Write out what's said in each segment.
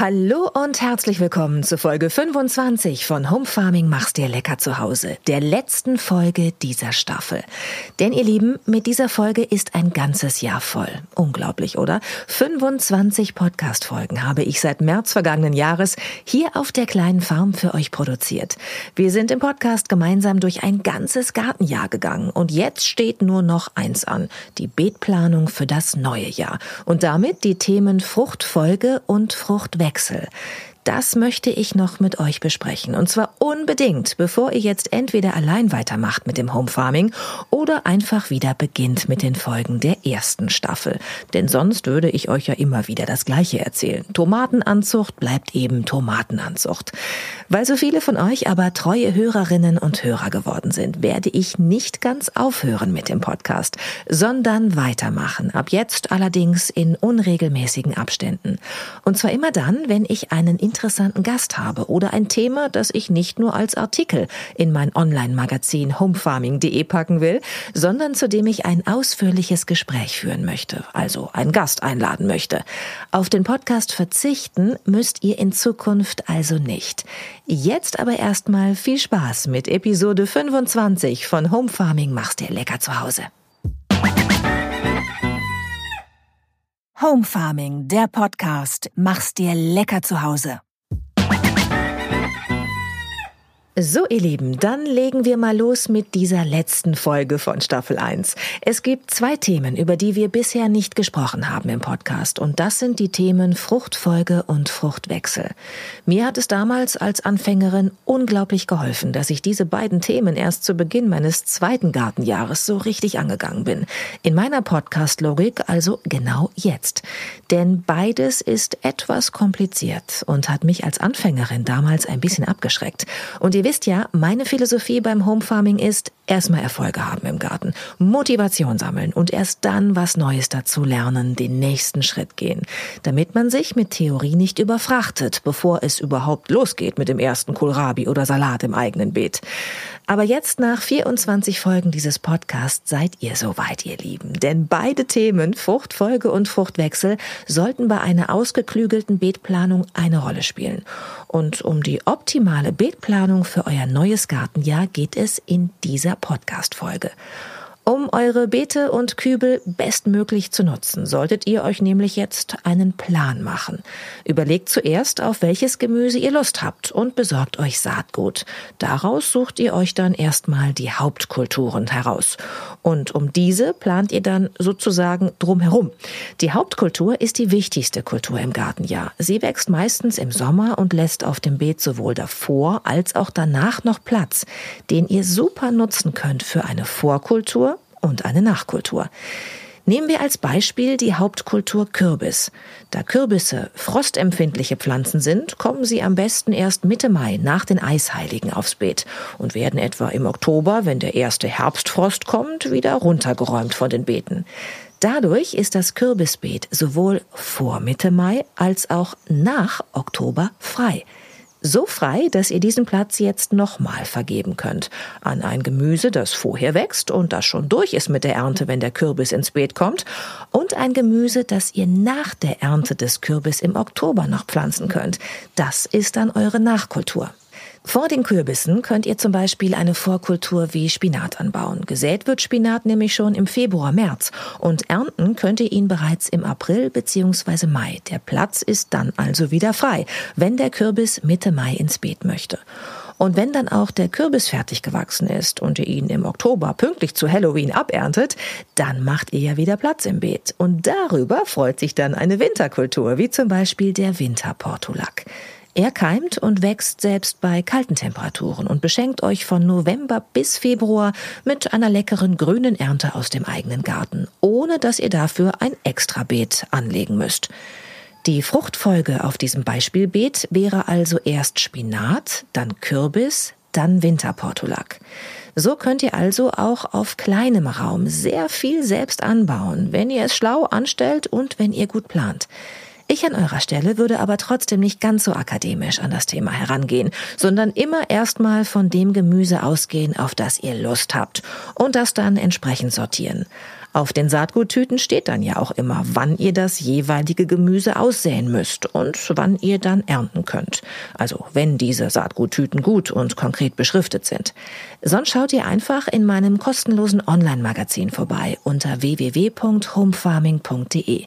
Hallo und herzlich willkommen zu Folge 25 von Home Farming Mach's dir lecker zu Hause, der letzten Folge dieser Staffel. Denn ihr Lieben, mit dieser Folge ist ein ganzes Jahr voll. Unglaublich, oder? 25 Podcast-Folgen habe ich seit März vergangenen Jahres hier auf der kleinen Farm für euch produziert. Wir sind im Podcast gemeinsam durch ein ganzes Gartenjahr gegangen und jetzt steht nur noch eins an, die Beetplanung für das neue Jahr und damit die Themen Fruchtfolge und Fruchtwechsel. Wechsel. Das möchte ich noch mit euch besprechen. Und zwar unbedingt, bevor ihr jetzt entweder allein weitermacht mit dem Home Farming oder einfach wieder beginnt mit den Folgen der ersten Staffel. Denn sonst würde ich euch ja immer wieder das Gleiche erzählen. Tomatenanzucht bleibt eben Tomatenanzucht. Weil so viele von euch aber treue Hörerinnen und Hörer geworden sind, werde ich nicht ganz aufhören mit dem Podcast, sondern weitermachen. Ab jetzt allerdings in unregelmäßigen Abständen. Und zwar immer dann, wenn ich einen interessanten Gast habe oder ein Thema, das ich nicht nur als Artikel in mein Online-Magazin homefarming.de packen will, sondern zu dem ich ein ausführliches Gespräch führen möchte, also einen Gast einladen möchte. Auf den Podcast verzichten müsst ihr in Zukunft also nicht. Jetzt aber erstmal viel Spaß mit Episode 25 von Home Farming mach's dir lecker zu Hause. Home Farming, der Podcast. Mach's dir lecker zu Hause. So, ihr Lieben, dann legen wir mal los mit dieser letzten Folge von Staffel 1. Es gibt zwei Themen, über die wir bisher nicht gesprochen haben im Podcast. Und das sind die Themen Fruchtfolge und Fruchtwechsel. Mir hat es damals als Anfängerin unglaublich geholfen, dass ich diese beiden Themen erst zu Beginn meines zweiten Gartenjahres so richtig angegangen bin. In meiner Podcast-Logik also genau jetzt. Denn beides ist etwas kompliziert und hat mich als Anfängerin damals ein bisschen abgeschreckt. Und ihr wisst ja, meine Philosophie beim Home Farming ist, erstmal Erfolge haben im Garten, Motivation sammeln und erst dann was Neues dazu lernen, den nächsten Schritt gehen, damit man sich mit Theorie nicht überfrachtet, bevor es überhaupt losgeht mit dem ersten Kohlrabi oder Salat im eigenen Beet. Aber jetzt nach 24 Folgen dieses Podcasts seid ihr soweit, ihr Lieben. Denn beide Themen, Fruchtfolge und Fruchtwechsel, sollten bei einer ausgeklügelten Beetplanung eine Rolle spielen. Und um die optimale Beetplanung für euer neues Gartenjahr geht es in dieser Podcast-Folge. Um eure Beete und Kübel bestmöglich zu nutzen, solltet ihr euch nämlich jetzt einen Plan machen. Überlegt zuerst, auf welches Gemüse ihr Lust habt und besorgt euch Saatgut. Daraus sucht ihr euch dann erstmal die Hauptkulturen heraus. Und um diese plant ihr dann sozusagen drumherum. Die Hauptkultur ist die wichtigste Kultur im Gartenjahr. Sie wächst meistens im Sommer und lässt auf dem Beet sowohl davor als auch danach noch Platz, den ihr super nutzen könnt für eine Vorkultur und eine Nachkultur. Nehmen wir als Beispiel die Hauptkultur Kürbis. Da Kürbisse frostempfindliche Pflanzen sind, kommen sie am besten erst Mitte Mai nach den Eisheiligen aufs Beet und werden etwa im Oktober, wenn der erste Herbstfrost kommt, wieder runtergeräumt von den Beeten. Dadurch ist das Kürbisbeet sowohl vor Mitte Mai als auch nach Oktober frei. So frei, dass ihr diesen Platz jetzt nochmal vergeben könnt. An ein Gemüse, das vorher wächst und das schon durch ist mit der Ernte, wenn der Kürbis ins Beet kommt. Und ein Gemüse, das ihr nach der Ernte des Kürbis im Oktober noch pflanzen könnt. Das ist dann eure Nachkultur. Vor den Kürbissen könnt ihr zum Beispiel eine Vorkultur wie Spinat anbauen. Gesät wird Spinat nämlich schon im Februar, März und ernten könnt ihr ihn bereits im April bzw. Mai. Der Platz ist dann also wieder frei, wenn der Kürbis Mitte Mai ins Beet möchte. Und wenn dann auch der Kürbis fertig gewachsen ist und ihr ihn im Oktober pünktlich zu Halloween aberntet, dann macht ihr ja wieder Platz im Beet. Und darüber freut sich dann eine Winterkultur, wie zum Beispiel der Winterportulak. Er keimt und wächst selbst bei kalten Temperaturen und beschenkt euch von November bis Februar mit einer leckeren grünen Ernte aus dem eigenen Garten, ohne dass ihr dafür ein Extrabeet anlegen müsst. Die Fruchtfolge auf diesem Beispielbeet wäre also erst Spinat, dann Kürbis, dann Winterportulak. So könnt ihr also auch auf kleinem Raum sehr viel selbst anbauen, wenn ihr es schlau anstellt und wenn ihr gut plant. Ich an eurer Stelle würde aber trotzdem nicht ganz so akademisch an das Thema herangehen, sondern immer erstmal von dem Gemüse ausgehen, auf das ihr Lust habt und das dann entsprechend sortieren. Auf den Saatguttüten steht dann ja auch immer, wann ihr das jeweilige Gemüse aussäen müsst und wann ihr dann ernten könnt. Also wenn diese Saatguttüten gut und konkret beschriftet sind. Sonst schaut ihr einfach in meinem kostenlosen Online-Magazin vorbei unter www.homefarming.de.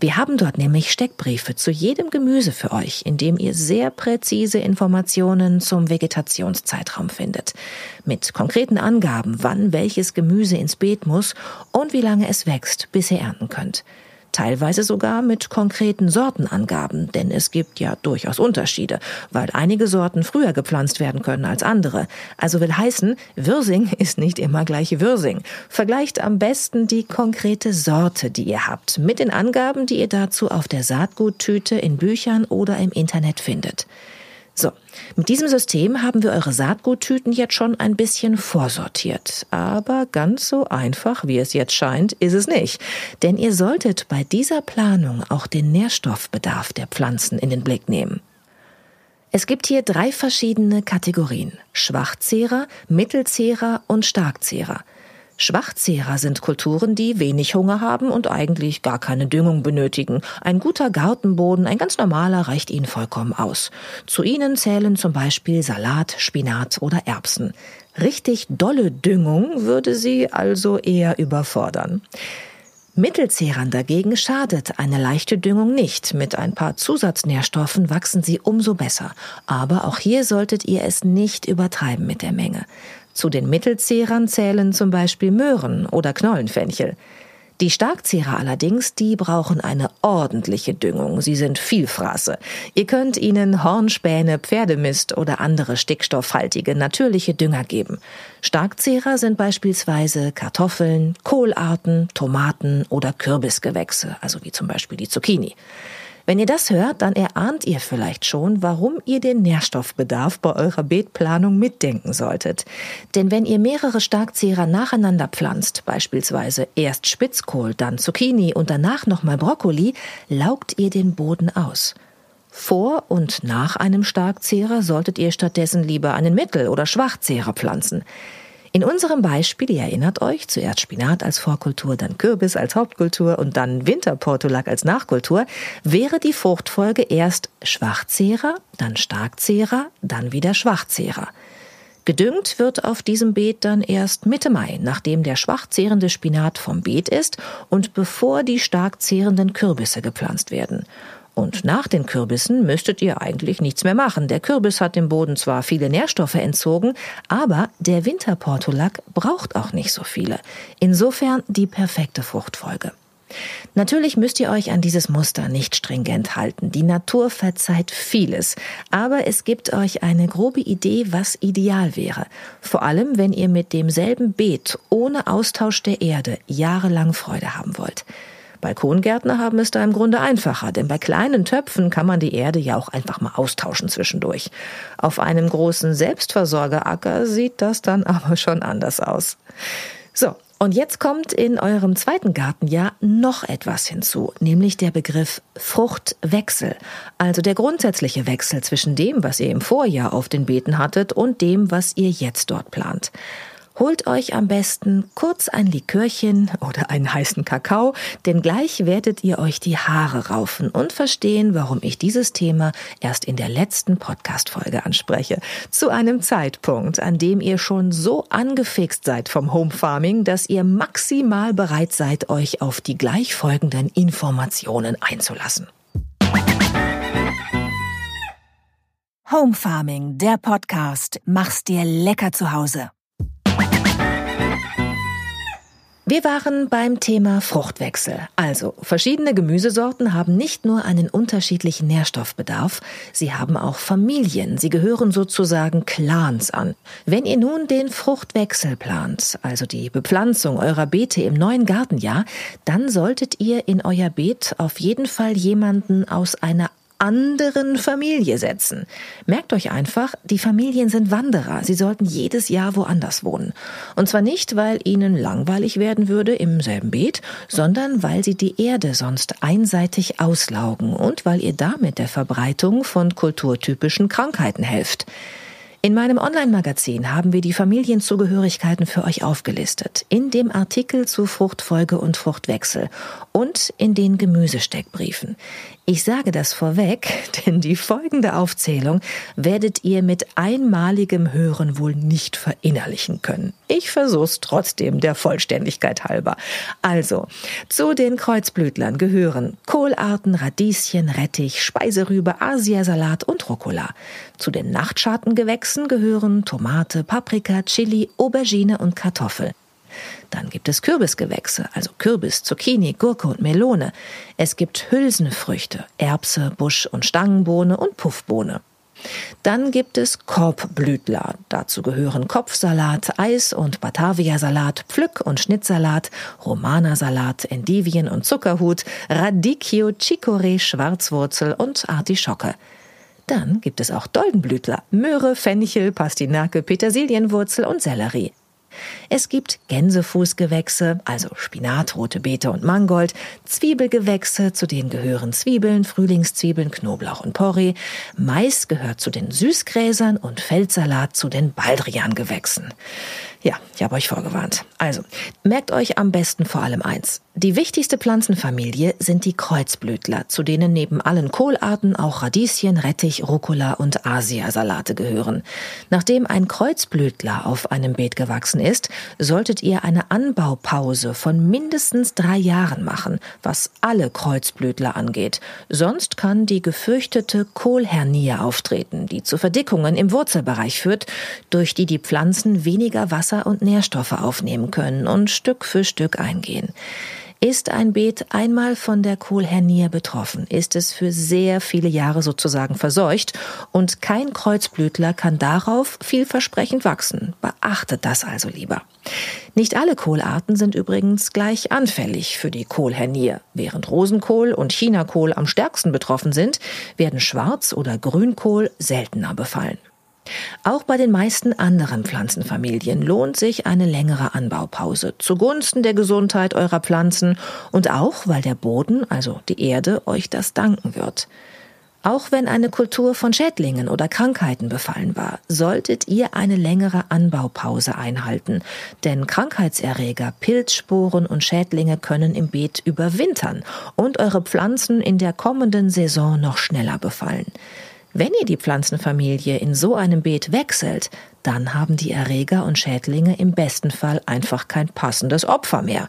Wir haben dort nämlich Steckbriefe zu jedem Gemüse für euch, in dem ihr sehr präzise Informationen zum Vegetationszeitraum findet. Mit konkreten Angaben, wann welches Gemüse ins Beet muss und wie lange es wächst, bis ihr ernten könnt. Teilweise sogar mit konkreten Sortenangaben, denn es gibt ja durchaus Unterschiede, weil einige Sorten früher gepflanzt werden können als andere. Also will heißen, Würsing ist nicht immer gleich Würsing. Vergleicht am besten die konkrete Sorte, die ihr habt, mit den Angaben, die ihr dazu auf der Saatguttüte, in Büchern oder im Internet findet. So, mit diesem System haben wir eure Saatguttüten jetzt schon ein bisschen vorsortiert. Aber ganz so einfach, wie es jetzt scheint, ist es nicht. Denn ihr solltet bei dieser Planung auch den Nährstoffbedarf der Pflanzen in den Blick nehmen. Es gibt hier drei verschiedene Kategorien. Schwachzehrer, Mittelzehrer und Starkzehrer. Schwachzehrer sind Kulturen, die wenig Hunger haben und eigentlich gar keine Düngung benötigen. Ein guter Gartenboden, ein ganz normaler, reicht ihnen vollkommen aus. Zu ihnen zählen zum Beispiel Salat, Spinat oder Erbsen. Richtig dolle Düngung würde sie also eher überfordern. Mittelzehrern dagegen schadet eine leichte Düngung nicht. Mit ein paar Zusatznährstoffen wachsen sie umso besser. Aber auch hier solltet ihr es nicht übertreiben mit der Menge. Zu den Mittelzehrern zählen zum Beispiel Möhren oder Knollenfenchel. Die Starkzehrer allerdings, die brauchen eine ordentliche Düngung. Sie sind Vielfraße. Ihr könnt ihnen Hornspäne, Pferdemist oder andere stickstoffhaltige natürliche Dünger geben. Starkzehrer sind beispielsweise Kartoffeln, Kohlarten, Tomaten oder Kürbisgewächse, also wie zum Beispiel die Zucchini. Wenn ihr das hört, dann erahnt ihr vielleicht schon, warum ihr den Nährstoffbedarf bei eurer Beetplanung mitdenken solltet. Denn wenn ihr mehrere Starkzehrer nacheinander pflanzt, beispielsweise erst Spitzkohl, dann Zucchini und danach nochmal Brokkoli, laugt ihr den Boden aus. Vor und nach einem Starkzehrer solltet ihr stattdessen lieber einen Mittel- oder Schwachzehrer pflanzen. In unserem Beispiel, ihr erinnert euch, zuerst Spinat als Vorkultur, dann Kürbis als Hauptkultur und dann Winterportulak als Nachkultur, wäre die Fruchtfolge erst Schwachzehrer, dann Starkzehrer, dann wieder Schwachzehrer. Gedüngt wird auf diesem Beet dann erst Mitte Mai, nachdem der schwach zehrende Spinat vom Beet ist und bevor die stark zehrenden Kürbisse gepflanzt werden. Und nach den Kürbissen müsstet ihr eigentlich nichts mehr machen. Der Kürbis hat dem Boden zwar viele Nährstoffe entzogen, aber der Winterportulak braucht auch nicht so viele. Insofern die perfekte Fruchtfolge. Natürlich müsst ihr euch an dieses Muster nicht stringent halten. Die Natur verzeiht vieles. Aber es gibt euch eine grobe Idee, was ideal wäre. Vor allem, wenn ihr mit demselben Beet ohne Austausch der Erde jahrelang Freude haben wollt. Balkongärtner haben es da im Grunde einfacher, denn bei kleinen Töpfen kann man die Erde ja auch einfach mal austauschen zwischendurch. Auf einem großen Selbstversorgeracker sieht das dann aber schon anders aus. So, und jetzt kommt in eurem zweiten Gartenjahr noch etwas hinzu, nämlich der Begriff Fruchtwechsel, also der grundsätzliche Wechsel zwischen dem, was ihr im Vorjahr auf den Beeten hattet und dem, was ihr jetzt dort plant. Holt euch am besten kurz ein Likörchen oder einen heißen Kakao, denn gleich werdet ihr euch die Haare raufen und verstehen, warum ich dieses Thema erst in der letzten Podcast-Folge anspreche. Zu einem Zeitpunkt, an dem ihr schon so angefixt seid vom Home Farming, dass ihr maximal bereit seid, euch auf die gleich folgenden Informationen einzulassen. Home Farming, der Podcast. Mach's dir lecker zu Hause. Wir waren beim Thema Fruchtwechsel. Also, verschiedene Gemüsesorten haben nicht nur einen unterschiedlichen Nährstoffbedarf, sie haben auch Familien, sie gehören sozusagen Clans an. Wenn ihr nun den Fruchtwechsel plant, also die Bepflanzung eurer Beete im neuen Gartenjahr, dann solltet ihr in euer Beet auf jeden Fall jemanden aus einer anderen Familie setzen. Merkt euch einfach, die Familien sind Wanderer. Sie sollten jedes Jahr woanders wohnen. Und zwar nicht, weil ihnen langweilig werden würde im selben Beet, sondern weil sie die Erde sonst einseitig auslaugen und weil ihr damit der Verbreitung von kulturtypischen Krankheiten helft. In meinem Online-Magazin haben wir die Familienzugehörigkeiten für euch aufgelistet. In dem Artikel zu Fruchtfolge und Fruchtwechsel und in den Gemüsesteckbriefen. Ich sage das vorweg, denn die folgende Aufzählung werdet ihr mit einmaligem Hören wohl nicht verinnerlichen können. Ich versuch's trotzdem der Vollständigkeit halber. Also, zu den Kreuzblütlern gehören Kohlarten, Radieschen, Rettich, Speiserübe, Asiasalat und Rucola. Zu den Nachtschattengewächsen gehören Tomate, Paprika, Chili, Aubergine und Kartoffel. Dann gibt es Kürbisgewächse, also Kürbis, Zucchini, Gurke und Melone. Es gibt Hülsenfrüchte, Erbse, Busch- und Stangenbohne und Puffbohne. Dann gibt es Korbblütler. Dazu gehören Kopfsalat, Eis- und Bataviasalat, Pflück- und Schnittsalat, Romanasalat, Endivien und Zuckerhut, Radicchio, Chicorée, Schwarzwurzel und Artischocke. Dann gibt es auch Doldenblütler, Möhre, Fenchel, Pastinake, Petersilienwurzel und Sellerie. Es gibt Gänsefußgewächse, also Spinat, rote Beete und Mangold, Zwiebelgewächse, zu denen gehören Zwiebeln, Frühlingszwiebeln, Knoblauch und Porree, Mais gehört zu den Süßgräsern und Feldsalat zu den Baldriangewächsen. Ja, ich habe euch vorgewarnt. Also, merkt euch am besten vor allem eins. Die wichtigste Pflanzenfamilie sind die Kreuzblütler, zu denen neben allen Kohlarten auch Radieschen, Rettich, Rucola und Asiasalate gehören. Nachdem ein Kreuzblütler auf einem Beet gewachsen ist, solltet ihr eine Anbaupause von mindestens drei Jahren machen, was alle Kreuzblütler angeht. Sonst kann die gefürchtete Kohlhernie auftreten, die zu Verdickungen im Wurzelbereich führt, durch die die Pflanzen weniger Wasser Wasser und Nährstoffe aufnehmen können und Stück für Stück eingehen. Ist ein Beet einmal von der Kohlhernie betroffen, ist es für sehr viele Jahre sozusagen verseucht und kein Kreuzblütler kann darauf vielversprechend wachsen. Beachtet das also lieber. Nicht alle Kohlarten sind übrigens gleich anfällig für die Kohlhernie. Während Rosenkohl und Chinakohl am stärksten betroffen sind, werden Schwarz- oder Grünkohl seltener befallen. Auch bei den meisten anderen Pflanzenfamilien lohnt sich eine längere Anbaupause zugunsten der Gesundheit eurer Pflanzen und auch, weil der Boden, also die Erde, euch das danken wird. Auch wenn eine Kultur von Schädlingen oder Krankheiten befallen war, solltet ihr eine längere Anbaupause einhalten, denn Krankheitserreger, Pilzsporen und Schädlinge können im Beet überwintern und eure Pflanzen in der kommenden Saison noch schneller befallen. Wenn ihr die Pflanzenfamilie in so einem Beet wechselt, dann haben die Erreger und Schädlinge im besten Fall einfach kein passendes Opfer mehr.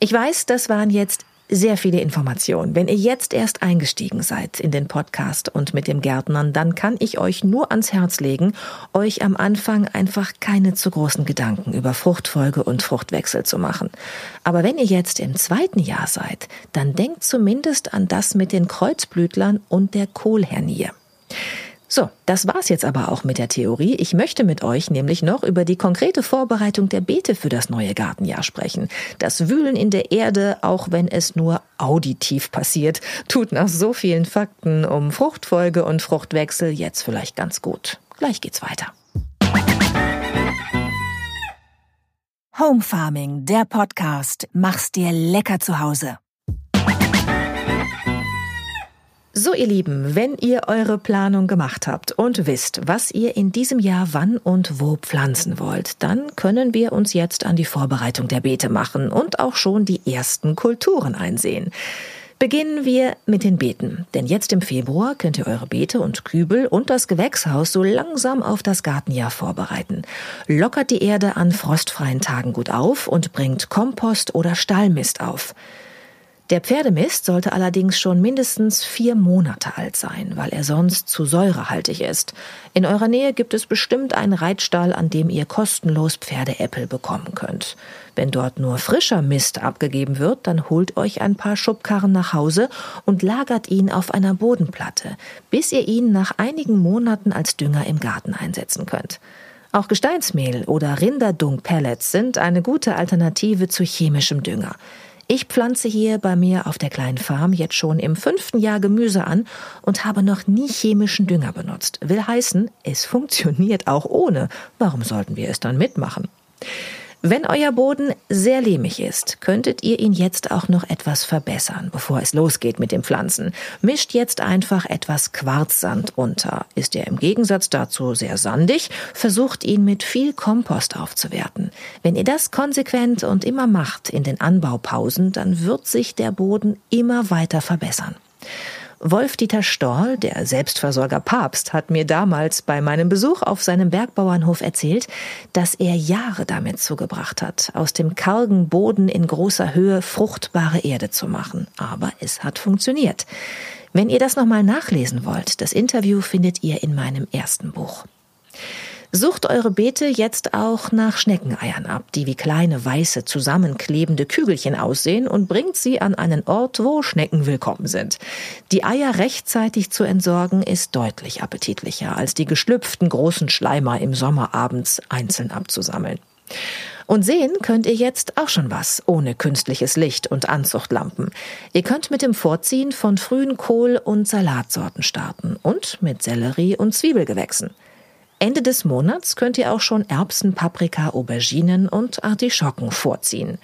Ich weiß, das waren jetzt sehr viele Informationen. Wenn ihr jetzt erst eingestiegen seid in den Podcast und mit dem Gärtnern, dann kann ich euch nur ans Herz legen, euch am Anfang einfach keine zu großen Gedanken über Fruchtfolge und Fruchtwechsel zu machen. Aber wenn ihr jetzt im zweiten Jahr seid, dann denkt zumindest an das mit den Kreuzblütlern und der Kohlhernie. So, das war's jetzt aber auch mit der Theorie. Ich möchte mit euch nämlich noch über die konkrete Vorbereitung der Beete für das neue Gartenjahr sprechen. Das Wühlen in der Erde, auch wenn es nur auditiv passiert, tut nach so vielen Fakten um Fruchtfolge und Fruchtwechsel jetzt vielleicht ganz gut. Gleich geht's weiter. Home Farming, der Podcast. Mach's dir lecker zu Hause. So, ihr Lieben, wenn ihr eure Planung gemacht habt und wisst, was ihr in diesem Jahr wann und wo pflanzen wollt, dann können wir uns jetzt an die Vorbereitung der Beete machen und auch schon die ersten Kulturen einsehen. Beginnen wir mit den Beeten, denn jetzt im Februar könnt ihr eure Beete und Kübel und das Gewächshaus so langsam auf das Gartenjahr vorbereiten. Lockert die Erde an frostfreien Tagen gut auf und bringt Kompost oder Stallmist auf. Der Pferdemist sollte allerdings schon mindestens vier Monate alt sein, weil er sonst zu säurehaltig ist. In eurer Nähe gibt es bestimmt einen Reitstall, an dem ihr kostenlos Pferdeäppel bekommen könnt. Wenn dort nur frischer Mist abgegeben wird, dann holt euch ein paar Schubkarren nach Hause und lagert ihn auf einer Bodenplatte, bis ihr ihn nach einigen Monaten als Dünger im Garten einsetzen könnt. Auch Gesteinsmehl oder Rinderdung-Pellets sind eine gute Alternative zu chemischem Dünger. Ich pflanze hier bei mir auf der kleinen Farm jetzt schon im fünften Jahr Gemüse an und habe noch nie chemischen Dünger benutzt. Will heißen, es funktioniert auch ohne. Warum sollten wir es dann mitmachen? Wenn euer Boden sehr lehmig ist, könntet ihr ihn jetzt auch noch etwas verbessern, bevor es losgeht mit dem Pflanzen. Mischt jetzt einfach etwas Quarzsand unter. Ist er im Gegensatz dazu sehr sandig, versucht ihn mit viel Kompost aufzuwerten. Wenn ihr das konsequent und immer macht in den Anbaupausen, dann wird sich der Boden immer weiter verbessern. Wolf-Dieter Storl, der Selbstversorger Papst, hat mir damals bei meinem Besuch auf seinem Bergbauernhof erzählt, dass er Jahre damit zugebracht hat, aus dem kargen Boden in großer Höhe fruchtbare Erde zu machen. Aber es hat funktioniert. Wenn ihr das nochmal nachlesen wollt, das Interview findet ihr in meinem ersten Buch. Sucht eure Beete jetzt auch nach Schneckeneiern ab, die wie kleine weiße zusammenklebende Kügelchen aussehen und bringt sie an einen Ort, wo Schnecken willkommen sind. Die Eier rechtzeitig zu entsorgen ist deutlich appetitlicher, als die geschlüpften großen Schleimer im Sommer abends einzeln abzusammeln. Und sehen könnt ihr jetzt auch schon was ohne künstliches Licht und Anzuchtlampen. Ihr könnt mit dem Vorziehen von frühen Kohl- und Salatsorten starten und mit Sellerie und Zwiebelgewächsen. Ende des Monats könnt ihr auch schon Erbsen, Paprika, Auberginen und Artischocken vorziehen.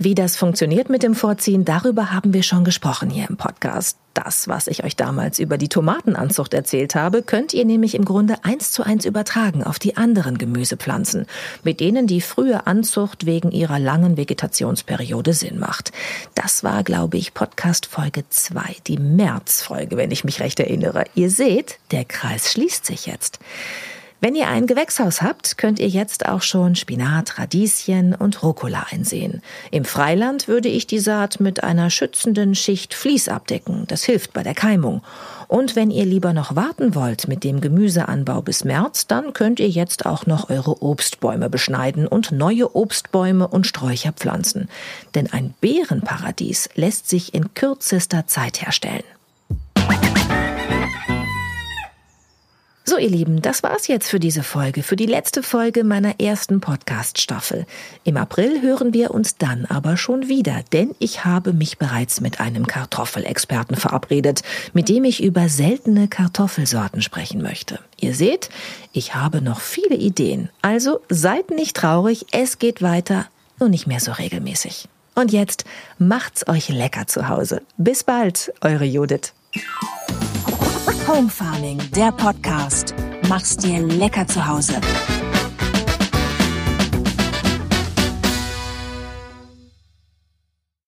Wie das funktioniert mit dem Vorziehen, darüber haben wir schon gesprochen hier im Podcast. Das, was ich euch damals über die Tomatenanzucht erzählt habe, könnt ihr nämlich im Grunde eins zu eins übertragen auf die anderen Gemüsepflanzen, mit denen die frühe Anzucht wegen ihrer langen Vegetationsperiode Sinn macht. Das war, glaube ich, Podcast Folge 2, die Märzfolge, wenn ich mich recht erinnere. Ihr seht, der Kreis schließt sich jetzt. Wenn ihr ein Gewächshaus habt, könnt ihr jetzt auch schon Spinat, Radieschen und Rucola einsehen. Im Freiland würde ich die Saat mit einer schützenden Schicht Vlies abdecken. Das hilft bei der Keimung. Und wenn ihr lieber noch warten wollt mit dem Gemüseanbau bis März, dann könnt ihr jetzt auch noch eure Obstbäume beschneiden und neue Obstbäume und Sträucher pflanzen. Denn ein Beerenparadies lässt sich in kürzester Zeit herstellen. So, ihr Lieben, das war's jetzt für diese Folge, für die letzte Folge meiner ersten Podcast-Staffel. Im April hören wir uns dann aber schon wieder, denn ich habe mich bereits mit einem Kartoffelexperten verabredet, mit dem ich über seltene Kartoffelsorten sprechen möchte. Ihr seht, ich habe noch viele Ideen. Also seid nicht traurig, es geht weiter, nur nicht mehr so regelmäßig. Und jetzt macht's euch lecker zu Hause. Bis bald, eure Judith. Home Farming, der Podcast. Mach's dir lecker zu Hause.